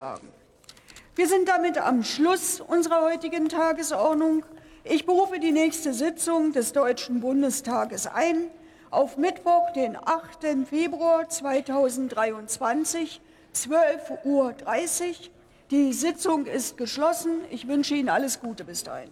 Tagen. Wir sind damit am Schluss unserer heutigen Tagesordnung. Ich berufe die nächste Sitzung des Deutschen Bundestages ein auf Mittwoch, den 8. Februar 2023, 12.30 Uhr. Die Sitzung ist geschlossen. Ich wünsche Ihnen alles Gute bis dahin.